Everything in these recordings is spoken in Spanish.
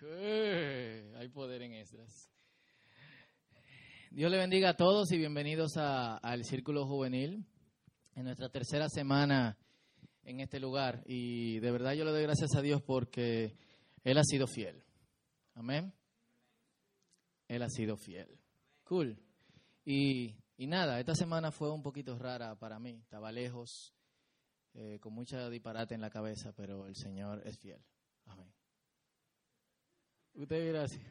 Hay poder en Esdras. Dios le bendiga a todos y bienvenidos al Círculo Juvenil en nuestra tercera semana en este lugar. Y de verdad yo le doy gracias a Dios porque Él ha sido fiel. Amén. Él ha sido fiel. Cool. Y, y nada, esta semana fue un poquito rara para mí. Estaba lejos, eh, con mucha disparate en la cabeza, pero el Señor es fiel. Amén. Usted gracias.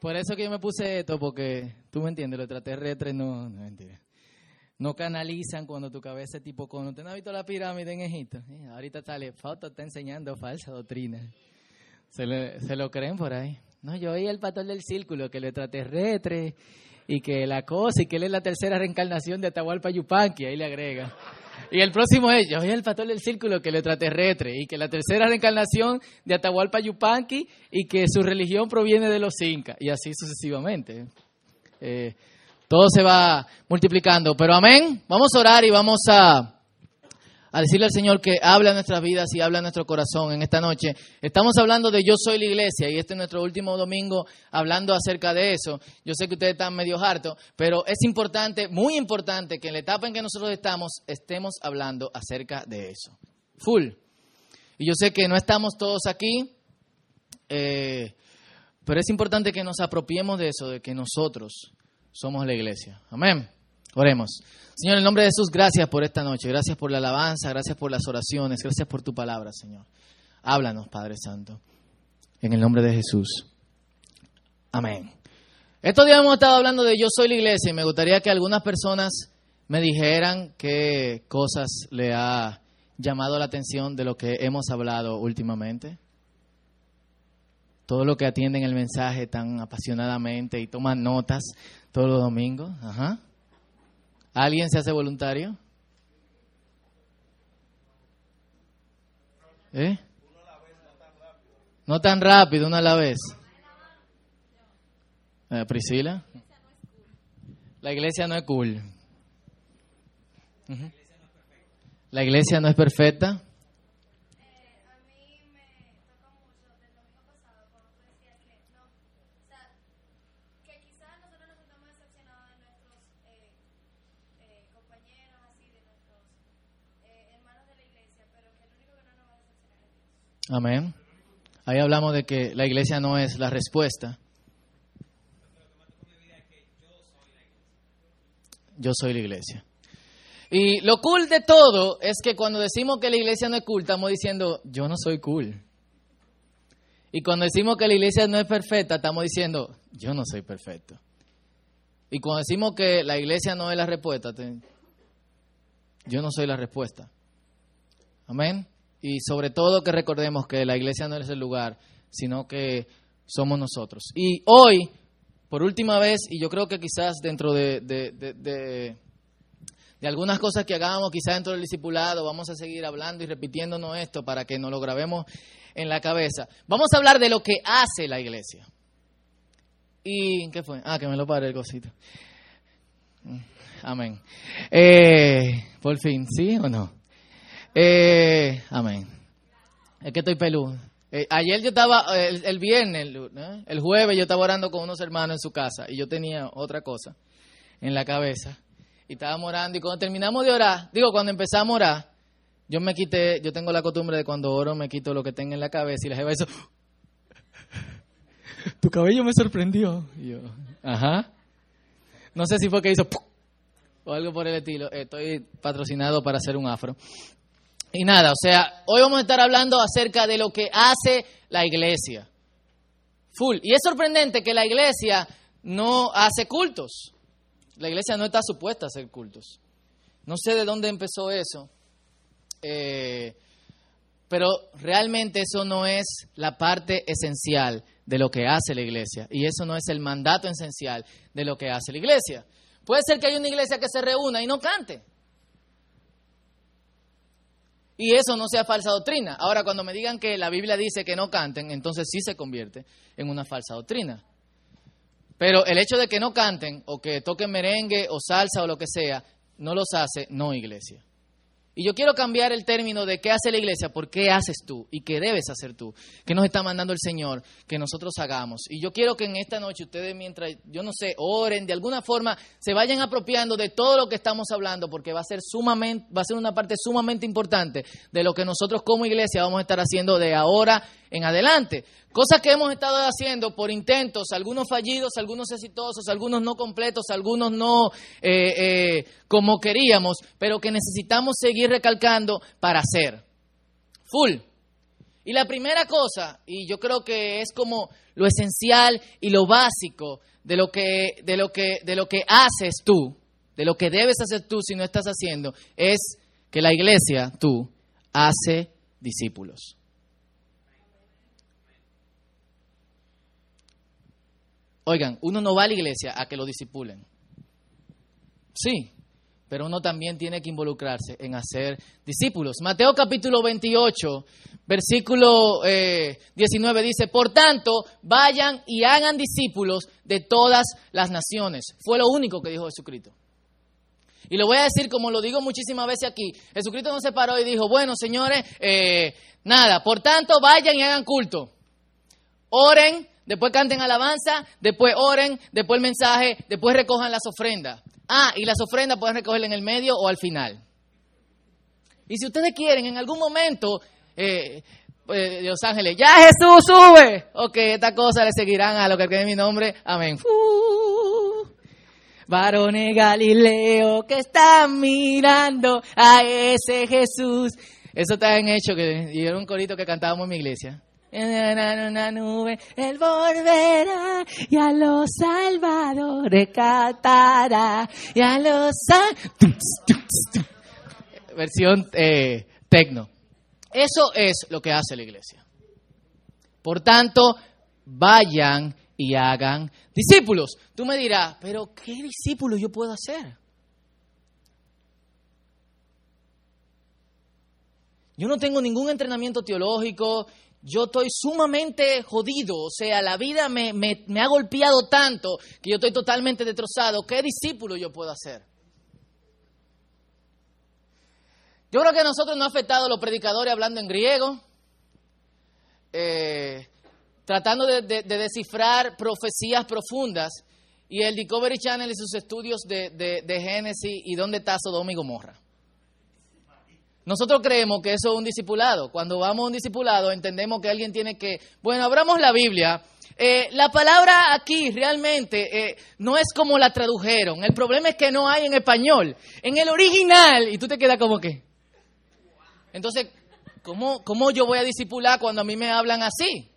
Por eso que yo me puse esto, porque tú me entiendes, los extraterrestres no, no mentira. No canalizan cuando tu cabeza es tipo con. ¿Usted no ha visto la pirámide en Egipto? ahorita sale, está enseñando falsa doctrina. Se, se lo creen por ahí. No, yo oí el patrón del círculo, que el extraterrestre y que la cosa y que él es la tercera reencarnación de Atahualpa Yupanqui, ahí le agrega. Y el próximo es, yo soy el pastor del círculo que el extraterrestre y que la tercera reencarnación de Atahualpa Yupanqui y que su religión proviene de los incas y así sucesivamente. Eh, todo se va multiplicando, pero amén. Vamos a orar y vamos a a decirle al Señor que habla nuestras vidas y habla nuestro corazón en esta noche. Estamos hablando de Yo soy la iglesia y este es nuestro último domingo hablando acerca de eso. Yo sé que ustedes están medio hartos, pero es importante, muy importante, que en la etapa en que nosotros estamos estemos hablando acerca de eso. Full. Y yo sé que no estamos todos aquí, eh, pero es importante que nos apropiemos de eso, de que nosotros somos la iglesia. Amén. Oremos. Señor, en el nombre de Jesús, gracias por esta noche, gracias por la alabanza, gracias por las oraciones, gracias por tu palabra, Señor. Háblanos, Padre Santo, en el nombre de Jesús. Amén. Estos días hemos estado hablando de yo soy la iglesia y me gustaría que algunas personas me dijeran qué cosas le ha llamado la atención de lo que hemos hablado últimamente. Todo lo que atienden el mensaje tan apasionadamente y toman notas todos los domingos. Ajá. ¿Alguien se hace voluntario? ¿Eh? No tan rápido, una a la vez. Eh, Priscila. La iglesia no es cool. La iglesia no es perfecta. Amén. Ahí hablamos de que la iglesia no es la respuesta. Yo soy la iglesia. Y lo cool de todo es que cuando decimos que la iglesia no es cool, estamos diciendo, yo no soy cool. Y cuando decimos que la iglesia no es perfecta, estamos diciendo, yo no soy perfecto. Y cuando decimos que la iglesia no es la respuesta, yo no soy la respuesta. Amén y sobre todo que recordemos que la iglesia no es el lugar, sino que somos nosotros. Y hoy, por última vez, y yo creo que quizás dentro de, de, algunas cosas que hagamos, quizás dentro del discipulado, vamos a seguir hablando y repitiéndonos esto para que nos lo grabemos en la cabeza. Vamos a hablar de lo que hace la iglesia. ¿Y qué fue? Ah, que me lo pare el cosito. Amén. Eh, por fin, ¿sí o no? Eh, amén. Es que estoy peludo. Eh, ayer yo estaba, el, viernes, el, jueves yo estaba orando con unos hermanos en su casa y yo tenía otra cosa en la cabeza. Y estábamos orando y cuando terminamos de orar, digo, cuando empezamos a orar, yo me quité, yo tengo la costumbre de cuando oro me quito lo que tengo en la cabeza y la jefa eso, tu cabello me sorprendió. yo, ajá. No sé si fue que hizo o algo por el estilo. Estoy patrocinado para hacer un afro. Y nada, o sea, hoy vamos a estar hablando acerca de lo que hace la iglesia. Full. Y es sorprendente que la iglesia no hace cultos. La iglesia no está supuesta a hacer cultos. No sé de dónde empezó eso. Eh, pero realmente eso no es la parte esencial de lo que hace la iglesia. Y eso no es el mandato esencial de lo que hace la iglesia. Puede ser que haya una iglesia que se reúna y no cante y eso no sea falsa doctrina. Ahora, cuando me digan que la Biblia dice que no canten, entonces sí se convierte en una falsa doctrina. Pero el hecho de que no canten o que toquen merengue o salsa o lo que sea, no los hace no iglesia. Y yo quiero cambiar el término de qué hace la iglesia por qué haces tú y qué debes hacer tú, qué nos está mandando el Señor que nosotros hagamos. Y yo quiero que en esta noche ustedes, mientras, yo no sé, oren, de alguna forma se vayan apropiando de todo lo que estamos hablando, porque va a ser sumamente, va a ser una parte sumamente importante de lo que nosotros como iglesia vamos a estar haciendo de ahora en adelante. Cosas que hemos estado haciendo por intentos, algunos fallidos, algunos exitosos, algunos no completos, algunos no eh, eh, como queríamos, pero que necesitamos seguir recalcando para hacer. Full. Y la primera cosa, y yo creo que es como lo esencial y lo básico de lo que, de lo que, de lo que haces tú, de lo que debes hacer tú si no estás haciendo, es que la iglesia, tú, hace discípulos. Oigan, uno no va a la iglesia a que lo disipulen. Sí, pero uno también tiene que involucrarse en hacer discípulos. Mateo capítulo 28, versículo 19 eh, dice, por tanto, vayan y hagan discípulos de todas las naciones. Fue lo único que dijo Jesucristo. Y lo voy a decir como lo digo muchísimas veces aquí. Jesucristo no se paró y dijo, bueno, señores, eh, nada, por tanto, vayan y hagan culto. Oren, después canten alabanza, después oren, después el mensaje, después recojan las ofrendas. Ah, y las ofrendas pueden recogerlas en el medio o al final. Y si ustedes quieren, en algún momento, eh, eh, Los Ángeles, ya Jesús sube. Ok, esta cosa le seguirán a lo que quede mi nombre. Amén. Uh, varones Galileo que están mirando a ese Jesús. Eso está en hecho, que era un corito que cantábamos en mi iglesia en una nube, Él volverá y a los salvadores cantará y a los... Versión eh, tecno. Eso es lo que hace la iglesia. Por tanto, vayan y hagan discípulos. Tú me dirás, pero ¿qué discípulos yo puedo hacer? Yo no tengo ningún entrenamiento teológico, yo estoy sumamente jodido, o sea, la vida me, ha golpeado tanto que yo estoy totalmente destrozado. ¿Qué discípulo yo puedo hacer? Yo creo que a nosotros nos ha afectado los predicadores hablando en griego, eh, tratando de, descifrar profecías profundas, y el Discovery Channel y sus estudios de, de Génesis y dónde está Sodoma y Gomorra. Nosotros creemos que eso es un discipulado. Cuando vamos a un discipulado entendemos que alguien tiene que, bueno, abramos la Biblia. Eh, la palabra aquí realmente eh, no es como la tradujeron. El problema es que no hay en español. En el original, y tú te quedas como que. Entonces, ¿cómo, ¿cómo yo voy a discipular cuando a mí me hablan así?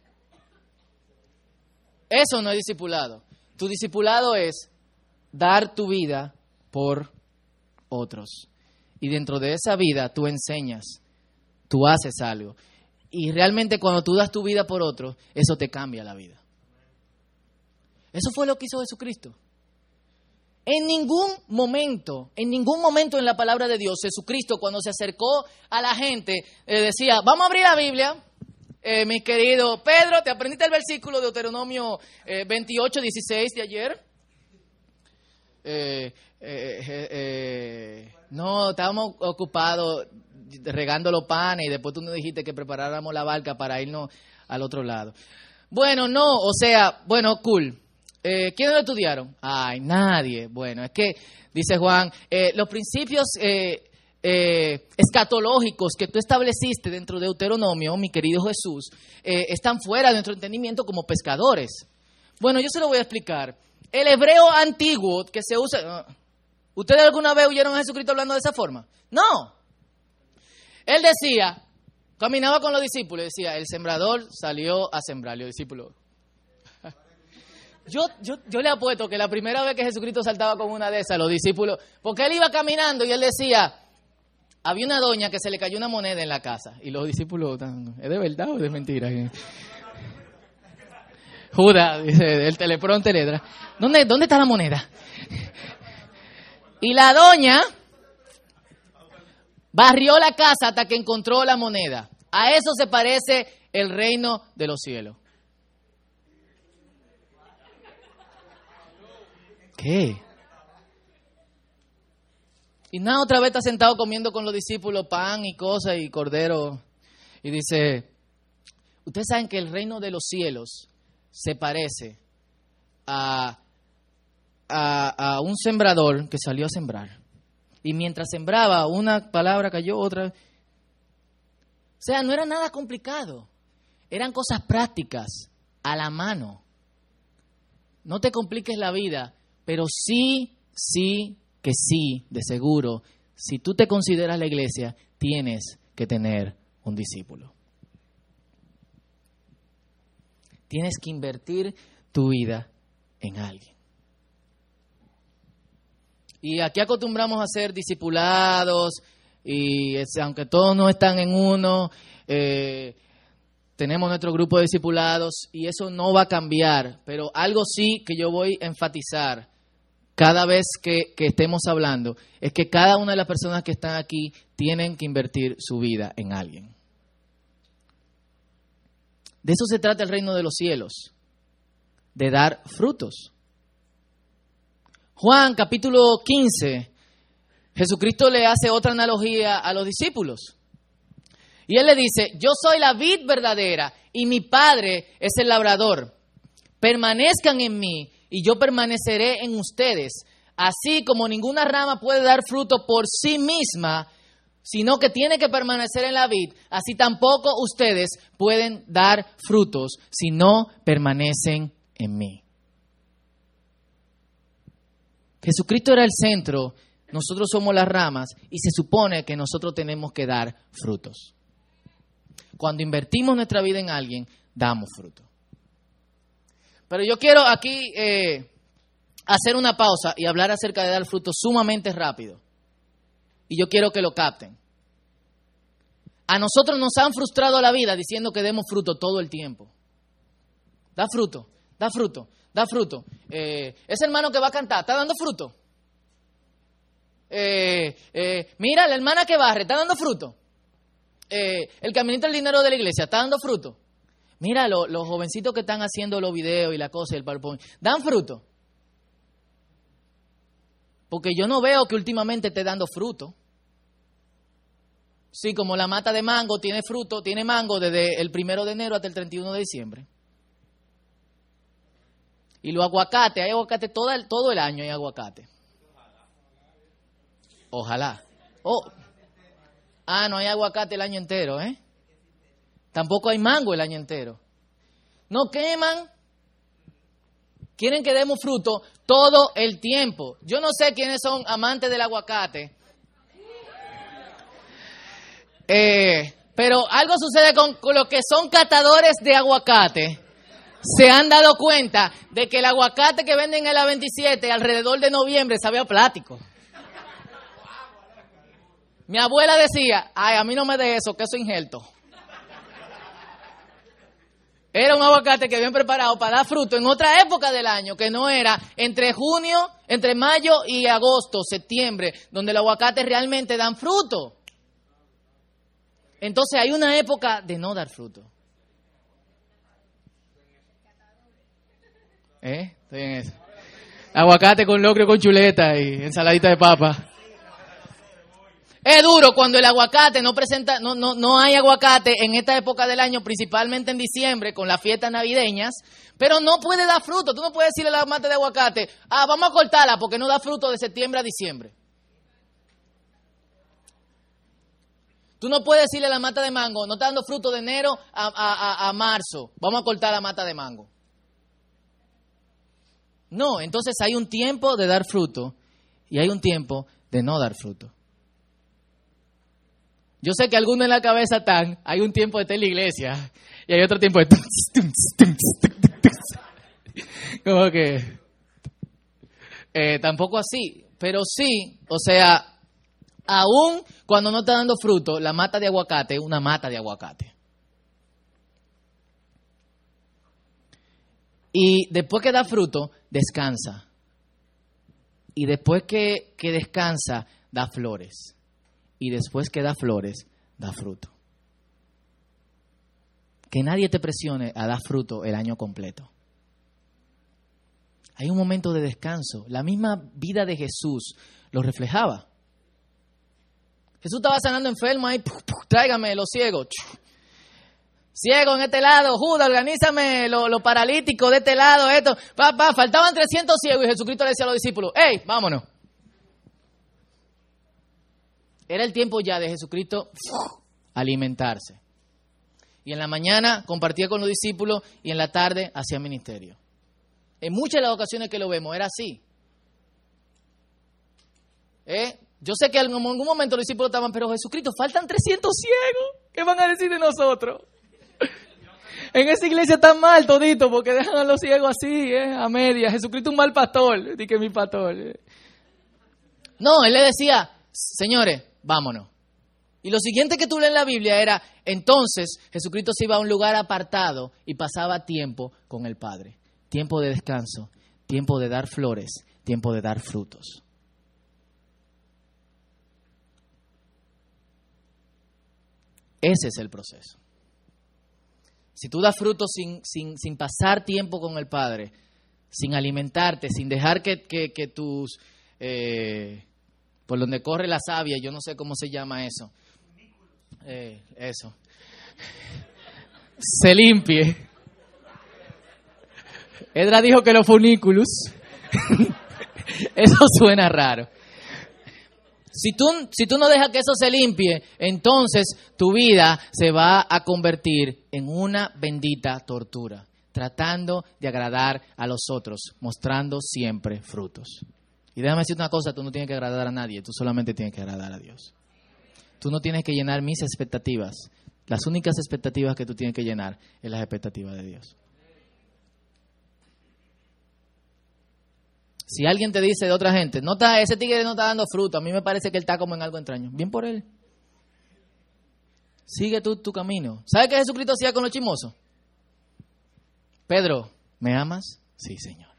Eso no es discipulado. Tu discipulado es dar tu vida por otros y dentro de esa vida tú enseñas, tú haces algo. Y realmente cuando tú das tu vida por otro, eso te cambia la vida. Eso fue lo que hizo Jesucristo. En ningún momento, en ningún momento en la palabra de Dios, Jesucristo cuando se acercó a la gente decía, vamos a abrir la Biblia, eh, mi querido Pedro, ¿te aprendiste el versículo de Deuteronomio 28, eh, 16 de ayer? Eh, eh, no, estábamos ocupados regando los panes y después tú nos dijiste que preparáramos la barca para irnos al otro lado. Bueno, no, o sea, bueno, cool. Eh, ¿Quiénes lo estudiaron? Ay, nadie. Bueno, es que, dice Juan, eh, los principios eh, escatológicos que tú estableciste dentro de Deuteronomio, mi querido Jesús, están fuera de nuestro entendimiento como pescadores. Bueno, yo se lo voy a explicar. El hebreo antiguo que se usa... ¿Ustedes alguna vez oyeron a Jesucristo hablando de esa forma? No. Él decía, caminaba con los discípulos, decía, el sembrador salió a sembrar, los discípulos. Yo, yo, yo le apuesto que la primera vez que Jesucristo saltaba con una de esas, los discípulos, porque él iba caminando y él decía, había una doña que se le cayó una moneda en la casa. Y los discípulos, ¿es de verdad o de mentira? Judas, dice, el teleprompter letra. ¿Dónde, ¿Dónde está la moneda? Y la doña barrió la casa hasta que encontró la moneda. A eso se parece el reino de los cielos. ¿Qué? Y nada, otra vez está sentado comiendo con los discípulos pan y cosas y cordero. Y dice, ustedes saben que el reino de los cielos se parece a, a, a un sembrador que salió a sembrar. Y mientras sembraba, una palabra cayó, otra. O sea, no era nada complicado. Eran cosas prácticas, a la mano. No te compliques la vida, pero sí, sí, que sí, de seguro, si tú te consideras la iglesia, tienes que tener un discípulo. Tienes que invertir tu vida en alguien. Y aquí acostumbramos a ser discipulados, y aunque todos no están en uno, eh, tenemos nuestro grupo de discipulados y eso no va a cambiar, pero algo sí que yo voy a enfatizar cada vez que, estemos hablando es que cada una de las personas que están aquí tienen que invertir su vida en alguien. De eso se trata el reino de los cielos, de dar frutos. Juan capítulo 15, Jesucristo le hace otra analogía a los discípulos. Y él le dice, yo soy la vid verdadera y mi padre es el labrador. Permanezcan en mí y yo permaneceré en ustedes. Así como ninguna rama puede dar fruto por sí misma, sino que tiene que permanecer en la vid, así tampoco ustedes pueden dar frutos si no permanecen en mí. Jesucristo era el centro, nosotros somos las ramas y se supone que nosotros tenemos que dar frutos. Cuando invertimos nuestra vida en alguien, damos fruto. Pero yo quiero aquí eh, hacer una pausa y hablar acerca de dar fruto sumamente rápido. Y yo quiero que lo capten. A nosotros nos han frustrado la vida diciendo que demos fruto todo el tiempo. Da fruto, da fruto, da fruto. Eh, ese hermano que va a cantar, ¿está dando fruto? Eh, mira, la hermana que barre, ¿está dando fruto? Eh, el caminito del dinero de la iglesia está dando fruto. Mira, los jovencitos que están haciendo los videos y la cosa y el PowerPoint, dan fruto. Porque yo no veo que últimamente esté dando fruto. Sí, como la mata de mango tiene fruto, tiene mango desde el primero de enero hasta el 31 de diciembre. Y los aguacates, hay aguacate todo el, todo el año, hay aguacate. Ojalá. Oh, Ah, no hay aguacate el año entero, ¿eh? Tampoco hay mango el año entero. No queman. Quieren que demos fruto todo el tiempo. Yo no sé quiénes son amantes del aguacate. Eh, pero algo sucede con, los que son catadores de aguacate. Se han dado cuenta de que el aguacate que venden en la 27 alrededor de noviembre sabe a plático. Mi abuela decía, ay, a mí no me de eso, queso injerto. Era un aguacate que habían preparado para dar fruto en otra época del año, que no era entre junio, entre mayo y agosto, septiembre, donde los aguacates realmente dan fruto. Entonces hay una época de no dar fruto. ¿Eh? Estoy en eso. Aguacate con locrio con chuleta y ensaladita de papa. Es duro cuando el aguacate no presenta, no, no, no hay aguacate en esta época del año, principalmente en diciembre, con las fiestas navideñas, pero no puede dar fruto. Tú no puedes decirle a la mata de aguacate, ah, vamos a cortarla porque no da fruto de septiembre a diciembre. Tú no puedes decirle a la mata de mango, no está dando fruto de enero a, a marzo, vamos a cortar la mata de mango. No, entonces hay un tiempo de dar fruto y hay un tiempo de no dar fruto. Yo sé que algunos en la cabeza están, hay un tiempo de estar la iglesia y hay otro tiempo de... Como que... Eh, tampoco así, pero sí, o sea, aún cuando no está dando fruto, la mata de aguacate es una mata de aguacate. Y después que da fruto, descansa. Y después que, que descansa, da flores y después que da flores, da fruto. Que nadie te presione a dar fruto el año completo. Hay un momento de descanso. La misma vida de Jesús lo reflejaba. Jesús estaba sanando enfermos ahí, tráigame los ciegos. Ciego en este lado, Judas, organízame los lo paralíticos de este lado, esto. Papá, faltaban 300 ciegos y Jesucristo le decía a los discípulos, ¡Ey, vámonos! Era el tiempo ya de Jesucristo alimentarse. Y en la mañana compartía con los discípulos y en la tarde hacía ministerio. En muchas de las ocasiones que lo vemos era así. ¿Eh? Yo sé que en algún momento los discípulos estaban, pero Jesucristo, faltan 300 ciegos. ¿Qué van a decir de nosotros? En esa iglesia está mal todito porque dejan a los ciegos así, ¿eh? a media. Jesucristo un mal pastor, di que mi pastor. ¿eh? No, él le decía, señores, vámonos. Y lo siguiente que tú lees en la Biblia era, entonces Jesucristo se iba a un lugar apartado y pasaba tiempo con el Padre. Tiempo de descanso, tiempo de dar flores, tiempo de dar frutos. Ese es el proceso. Si tú das frutos sin, sin, sin pasar tiempo con el Padre, sin alimentarte, sin dejar que, que, tus... Eh, por donde corre la savia, yo no sé cómo se llama eso. Eh, eso. Se limpie. Edra dijo que los funículos. eso suena raro. Si tú, si tú no dejas que eso se limpie, entonces tu vida se va a convertir en una bendita tortura, tratando de agradar a los otros, mostrando siempre frutos. Y déjame decirte una cosa, tú no tienes que agradar a nadie, tú solamente tienes que agradar a Dios. Tú no tienes que llenar mis expectativas. Las únicas expectativas que tú tienes que llenar es las expectativas de Dios. Si alguien te dice de otra gente, no está, ese tigre no está dando fruto, a mí me parece que él está como en algo extraño. Bien por él. Sigue tú tu camino. ¿Sabes qué Jesucristo hacía con los chimosos? Pedro, ¿me amas? Sí, Señor.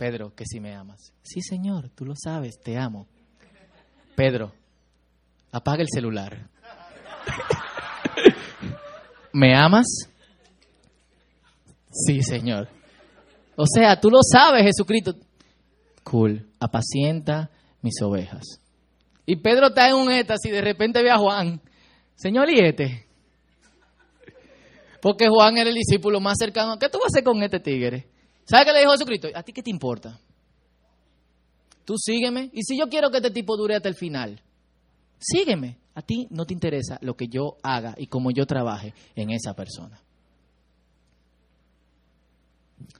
Pedro, que sí me amas. Sí, Señor, tú lo sabes, te amo. Pedro, apaga el celular. ¿Me amas? Sí, Señor. O sea, tú lo sabes, Jesucristo. Cool, apacienta mis ovejas. Y Pedro está en un éxtasis y de repente ve a Juan. Señor, ¿y este? Porque Juan era el discípulo más cercano. ¿Qué tú vas a hacer con este tigre? ¿Sabes qué le dijo Jesucristo? ¿A ti qué te importa? Tú sígueme. Y si yo quiero que este tipo dure hasta el final, sígueme. A ti no te interesa lo que yo haga y cómo yo trabaje en esa persona.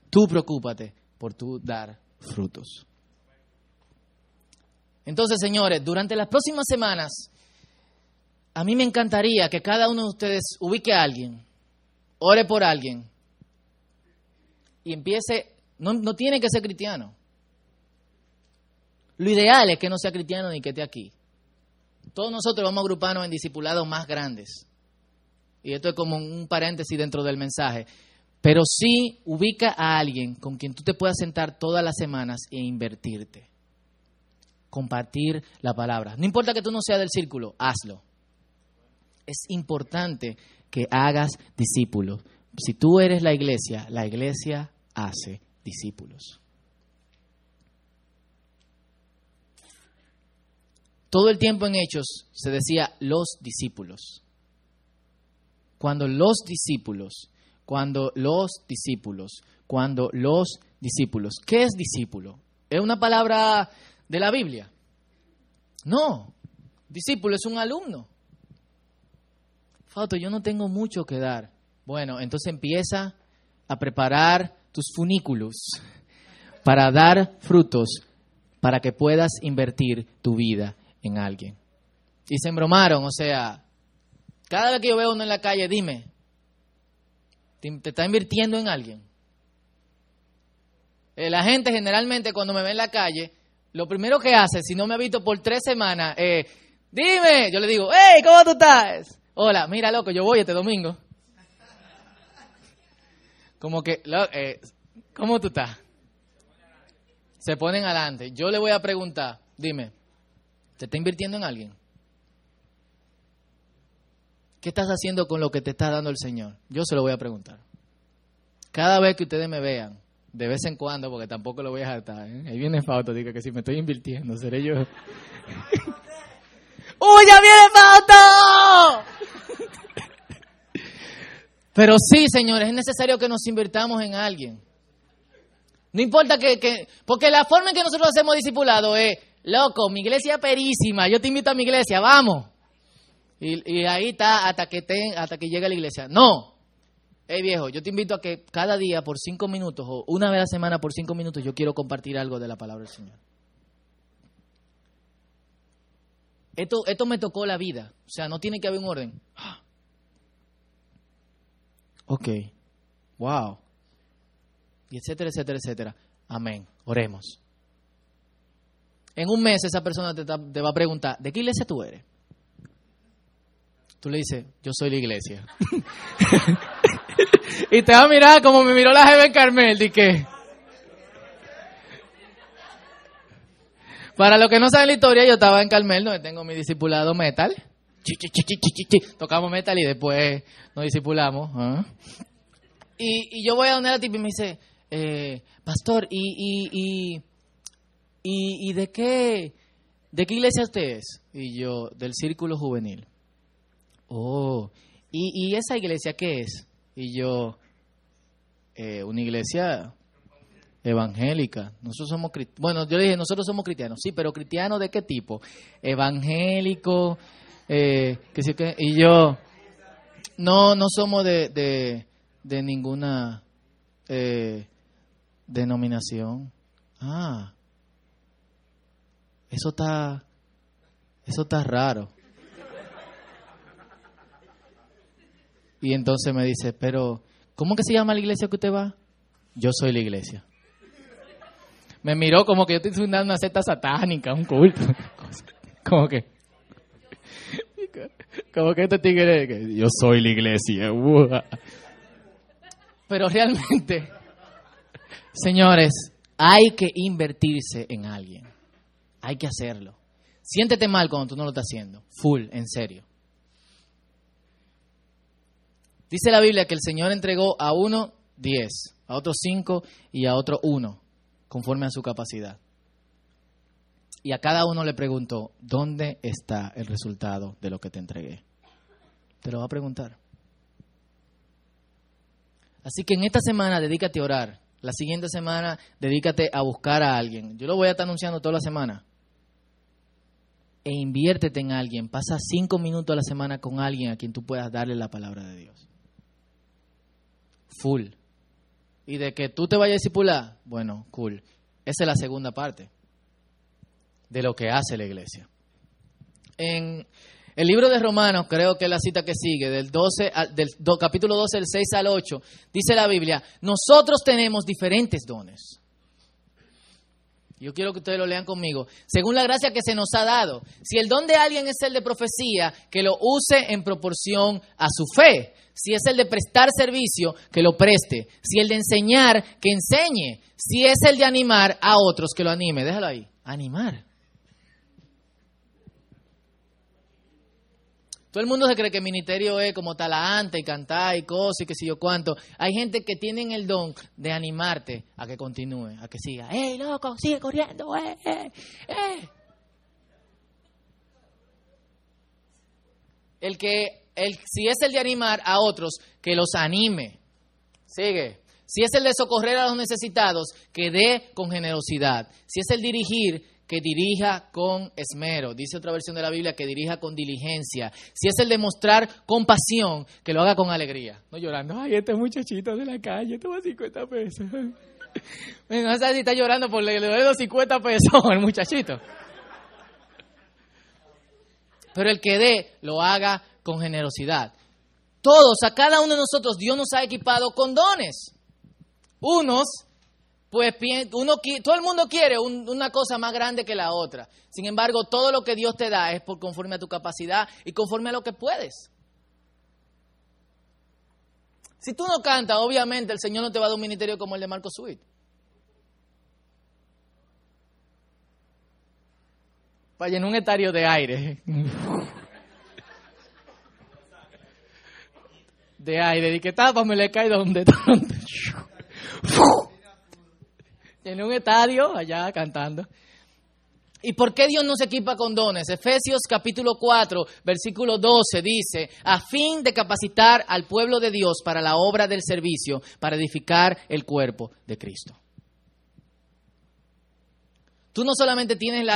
Tú preocúpate por tú dar frutos. Entonces, señores, durante las próximas semanas, a mí me encantaría que cada uno de ustedes ubique a alguien, ore por alguien y empiece, no, no tiene que ser cristiano. Lo ideal es que no sea cristiano ni que esté aquí. Todos nosotros vamos a agruparnos en discipulados más grandes. Y esto es como un paréntesis dentro del mensaje. Pero sí ubica a alguien con quien tú te puedas sentar todas las semanas e invertirte. Compartir la palabra. No importa que tú no seas del círculo, hazlo. Es importante que hagas discípulos. Si tú eres la iglesia, la iglesia hace discípulos. Todo el tiempo en Hechos se decía los discípulos. Cuando los discípulos cuando los discípulos, cuando los discípulos. ¿Qué es discípulo? ¿Es una palabra de la Biblia? No, discípulo es un alumno. Fauto, yo no tengo mucho que dar. Bueno, entonces empieza a preparar tus funículos para dar frutos, para que puedas invertir tu vida en alguien. Y se embromaron, o sea, cada vez que yo veo uno en la calle, dime, te, está invirtiendo en alguien. Eh, la gente generalmente cuando me ve en la calle, lo primero que hace, si no me ha visto por tres semanas, es, dime, yo le digo, hey, ¿cómo tú estás? Hola, mira, loco, yo voy este domingo. Como que, eh, ¿cómo tú estás? Se ponen adelante. Yo le voy a preguntar, dime, ¿te está invirtiendo en alguien? ¿Qué estás haciendo con lo que te está dando el Señor? Yo se lo voy a preguntar. Cada vez que ustedes me vean, de vez en cuando, porque tampoco lo voy a saltar, ¿eh? ahí viene Fausto, diga que si me estoy invirtiendo, seré yo. ¡Uy, ya viene Fausto! Pero sí, señores, es necesario que nos invirtamos en alguien. No importa que, que, porque la forma en que nosotros hacemos discipulado es, loco, mi iglesia es perísima, yo te invito a mi iglesia, vamos. Y, ahí está hasta que, te, hasta que llegue a la iglesia. No. Hey viejo, yo te invito a que cada día por cinco minutos o una vez a la semana por cinco minutos yo quiero compartir algo de la palabra del Señor. Esto, esto me tocó la vida. O sea, no tiene que haber un orden. Ok. Wow. Y etcétera, etcétera, etcétera. Amén. Oremos. En un mes esa persona te, va a preguntar, ¿de qué iglesia tú eres? Tú le dices, yo soy la iglesia. y te va a mirar como me miró la jefe Carmel, de que... Para los que no saben la historia, yo estaba en Carmel, donde tengo mi discipulado metal. Tocamos metal y después nos discipulamos. ¿ah? Y, yo voy a donde la tipa y me dice, eh, pastor, ¿y, y, y, y de qué de qué iglesia usted es? Y yo, del círculo juvenil. Oh, ¿y, esa iglesia qué es? Y yo, eh, una iglesia evangélica. Nosotros somos bueno, yo le dije, nosotros somos cristianos. Sí, pero cristianos de qué tipo? Evangélico, eh, que que y yo no no somos de de, de ninguna eh, denominación. Ah. Eso está eso está raro. Y entonces me dice, pero, ¿cómo que se llama la iglesia que usted va? Yo soy la iglesia. Me miró como que yo estoy fundando una secta satánica, un culto. Como que, como que este tigre, yo soy la iglesia. Pero realmente, señores, hay que invertirse en alguien. Hay que hacerlo. Siéntete mal cuando tú no lo estás haciendo. Full, en serio. Dice la Biblia que el Señor entregó a uno diez, a otro cinco y a otro uno, conforme a su capacidad. Y a cada uno le preguntó, ¿dónde está el resultado de lo que te entregué? Te lo va a preguntar. Así que en esta semana dedícate a orar. La siguiente semana dedícate a buscar a alguien. Yo lo voy a estar anunciando toda la semana. E inviértete en alguien. Pasa cinco minutos a la semana con alguien a quien tú puedas darle la palabra de Dios full. Y de que tú te vayas a discipular, bueno, cool. Esa es la segunda parte de lo que hace la iglesia. En el libro de Romanos, creo que es la cita que sigue, del, 12, del capítulo 12, del 6 al 8, dice la Biblia, nosotros tenemos diferentes dones. Yo quiero que ustedes lo lean conmigo. Según la gracia que se nos ha dado, si el don de alguien es el de profecía, que lo use en proporción a su fe. Si es el de prestar servicio, que lo preste. Si el de enseñar, que enseñe. Si es el de animar a otros, que lo anime. Déjalo ahí. Animar. Todo el mundo se cree que el ministerio es como talante y cantar y cosas y qué sé yo cuánto. Hay gente que tienen el don de animarte a que continúe, a que siga. ¡Ey, loco, sigue corriendo! ¡Eh, eh, eh! El que, el, si es el de animar a otros, que los anime. Sigue. Si es el de socorrer a los necesitados, que dé con generosidad. Si es el dirigir, que dirija con esmero. Dice otra versión de la Biblia que dirija con diligencia. Si es el de mostrar compasión, que lo haga con alegría. No llorando, ay, este muchachito de la calle toma 50 pesos. no sé si está llorando por le doy los 50 pesos al muchachito. Pero el que dé, lo haga con generosidad. Todos, a cada uno de nosotros, Dios nos ha equipado con dones. Unos pues uno, todo el mundo quiere una cosa más grande que la otra. Sin embargo, todo lo que Dios te da es por conforme a tu capacidad y conforme a lo que puedes. Si tú no cantas, obviamente el Señor no te va a dar un ministerio como el de Marco Sweet. Para en un estadio de aire. De aire. Y que me le cae donde. en un estadio allá cantando. ¿Y por qué Dios nos equipa con dones? Efesios capítulo 4, versículo 12 dice, a fin de capacitar al pueblo de Dios para la obra del servicio, para edificar el cuerpo de Cristo. Tú no solamente tienes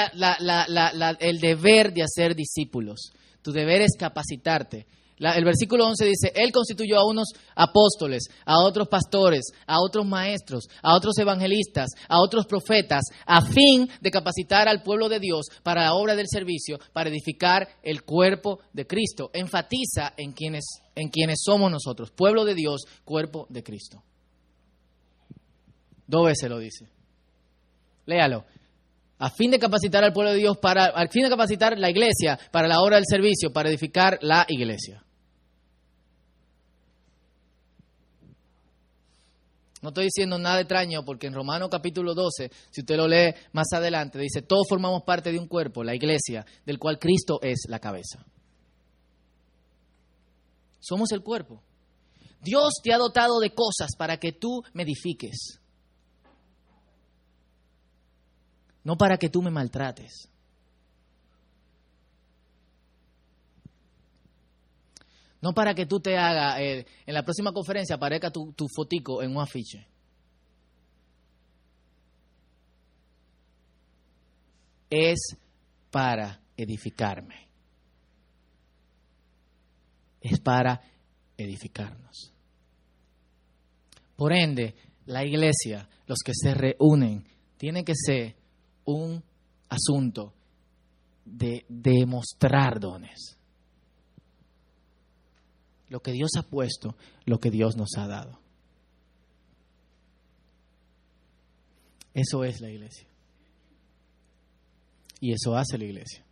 el deber de hacer discípulos, tu deber es capacitarte el versículo 11 dice, Él constituyó a unos apóstoles, a otros pastores, a otros maestros, a otros evangelistas, a otros profetas, a fin de capacitar al pueblo de Dios para la obra del servicio, para edificar el cuerpo de Cristo. Enfatiza en quienes, en quienes somos nosotros, pueblo de Dios, cuerpo de Cristo. Dos veces lo dice. Léalo a fin de capacitar al pueblo de Dios para, al fin de capacitar la iglesia para la obra del servicio, para edificar la iglesia. No estoy diciendo nada extraño porque en Romanos capítulo 12, si usted lo lee más adelante, dice, todos formamos parte de un cuerpo, la iglesia, del cual Cristo es la cabeza. Somos el cuerpo. Dios te ha dotado de cosas para que tú me edifiques. No para que tú me maltrates. No para que tú te hagas, eh, en la próxima conferencia aparezca tu, tu fotico en un afiche. Es para edificarme. Es para edificarnos. Por ende, la iglesia, los que se reúnen, tiene que ser un asunto de demostrar dones lo que Dios ha puesto, lo que Dios nos ha dado. Eso es la iglesia. Y eso hace la iglesia.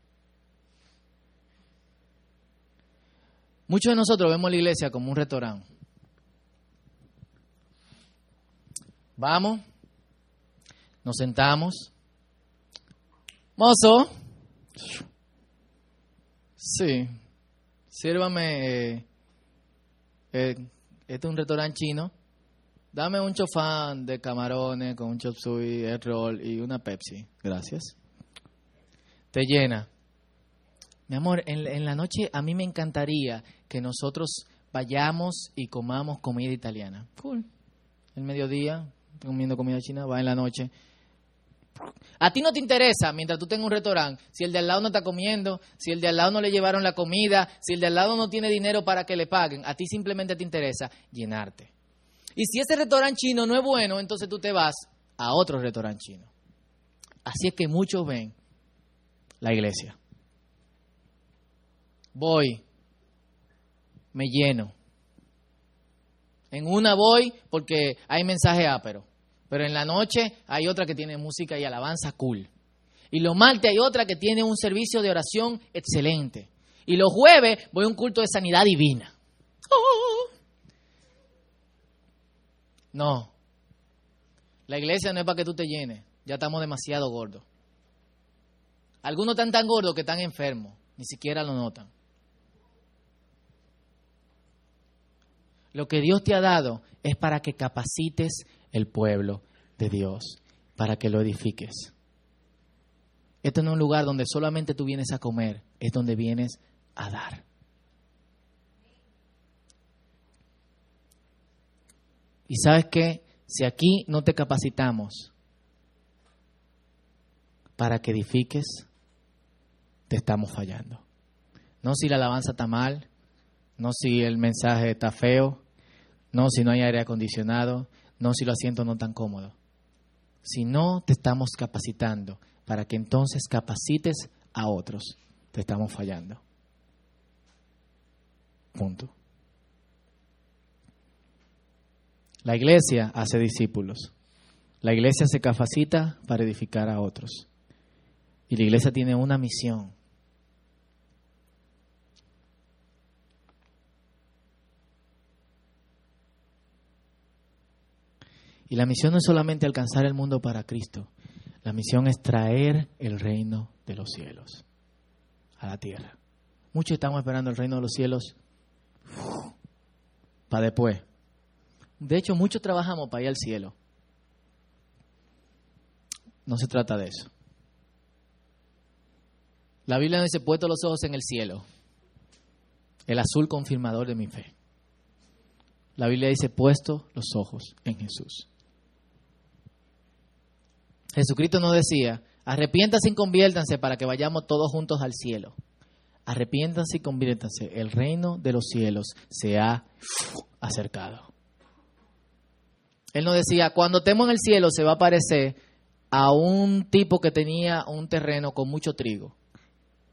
Muchos de nosotros vemos la iglesia como un restaurante. Vamos, nos sentamos. Mozo, sí, sírvame eh, eh, este es un restaurante chino, dame un chofán de camarones con un chop suey, el roll y una Pepsi. Gracias. Te llena. Mi amor, en, en la noche a mí me encantaría que nosotros vayamos y comamos comida italiana. Cool. El mediodía, comiendo comida china, va en la noche a ti no te interesa, mientras tú tengas un restaurante, si el de al lado no está comiendo, si el de al lado no le llevaron la comida, si el de al lado no tiene dinero para que le paguen, a ti simplemente te interesa llenarte. Y si ese restaurante chino no es bueno, entonces tú te vas a otro restaurante chino. Así es que muchos ven la iglesia. Voy, me lleno. En una voy porque hay mensaje ápero. Pero en la noche hay otra que tiene música y alabanza cool. Y los martes hay otra que tiene un servicio de oración excelente. Y los jueves voy a un culto de sanidad divina. Oh. No. La iglesia no es para que tú te llenes. Ya estamos demasiado gordos. Algunos están tan gordos que están enfermos. Ni siquiera lo notan. Lo que Dios te ha dado es para que capacites el pueblo de Dios, para que lo edifiques. Esto no es un lugar donde solamente tú vienes a comer, es donde vienes a dar. Y sabes qué, si aquí no te capacitamos para que edifiques, te estamos fallando. No si la alabanza está mal, no si el mensaje está feo, no si no hay aire acondicionado, no si los asientos no están cómodos. Si no te estamos capacitando para que entonces capacites a otros, te estamos fallando. Punto. La iglesia hace discípulos. La iglesia se capacita para edificar a otros. Y la iglesia tiene una misión Y la misión no es solamente alcanzar el mundo para Cristo, la misión es traer el reino de los cielos a la tierra. Muchos estamos esperando el reino de los cielos para después. De hecho, muchos trabajamos para ir al cielo. No se trata de eso. La Biblia dice, puesto los ojos en el cielo, el azul confirmador de mi fe. La Biblia dice, puesto los ojos en Jesús. Jesucristo nos decía, arrepiéntanse y conviértanse para que vayamos todos juntos al cielo. Arrepiéntanse y conviértanse, el reino de los cielos se ha acercado. Él nos decía, cuando estemos en el cielo se va a parecer a un tipo que tenía un terreno con mucho trigo.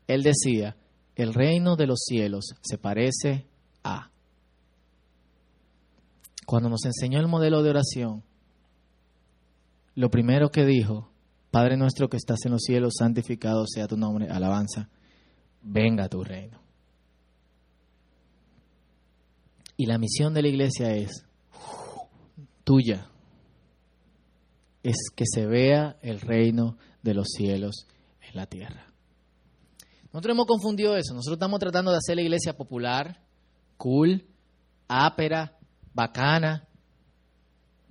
Él decía, el reino de los cielos se parece a. Cuando nos enseñó el modelo de oración, lo primero que dijo, Padre nuestro que estás en los cielos, santificado sea tu nombre, alabanza, venga tu reino. Y la misión de la iglesia es tuya, es que se vea el reino de los cielos en la tierra. Nosotros hemos confundido eso, nosotros estamos tratando de hacer la iglesia popular, cool, ápera, bacana,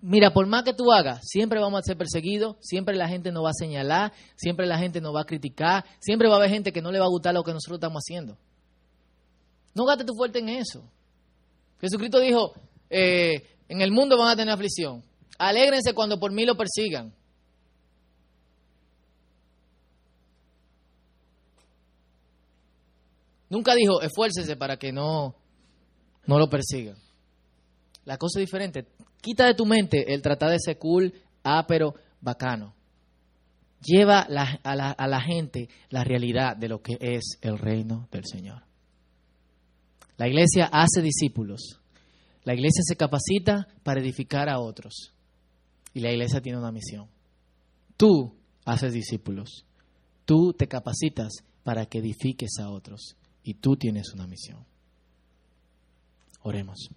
Mira, por más que tú hagas, siempre vamos a ser perseguidos, siempre la gente nos va a señalar, siempre la gente nos va a criticar, siempre va a haber gente que no le va a gustar lo que nosotros estamos haciendo. No gastes tu fuerte en eso. Jesucristo dijo, eh, en el mundo van a tener aflicción. Alégrense cuando por mí lo persigan. Nunca dijo, esfuércese para que no, no lo persigan. La cosa es diferente. Quita de tu mente el tratar de ser cool, pero bacano. Lleva a la gente la realidad de lo que es el reino del Señor. La iglesia hace discípulos. La iglesia se capacita para edificar a otros. Y la iglesia tiene una misión. Tú haces discípulos. Tú te capacitas para que edifiques a otros. Y tú tienes una misión. Oremos.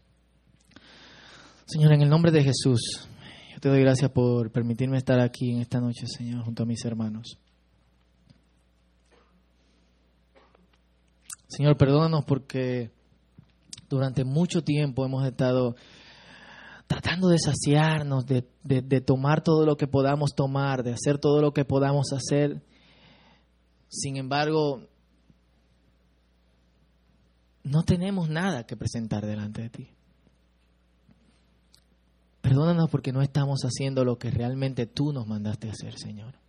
Señor, en el nombre de Jesús, yo te doy gracias por permitirme estar aquí en esta noche, Señor, junto a mis hermanos. Señor, perdónanos porque durante mucho tiempo hemos estado tratando de saciarnos, de, de, tomar todo lo que podamos tomar, de hacer todo lo que podamos hacer. Sin embargo, no tenemos nada que presentar delante de ti. Perdónanos porque no estamos haciendo lo que realmente tú nos mandaste hacer, Señor.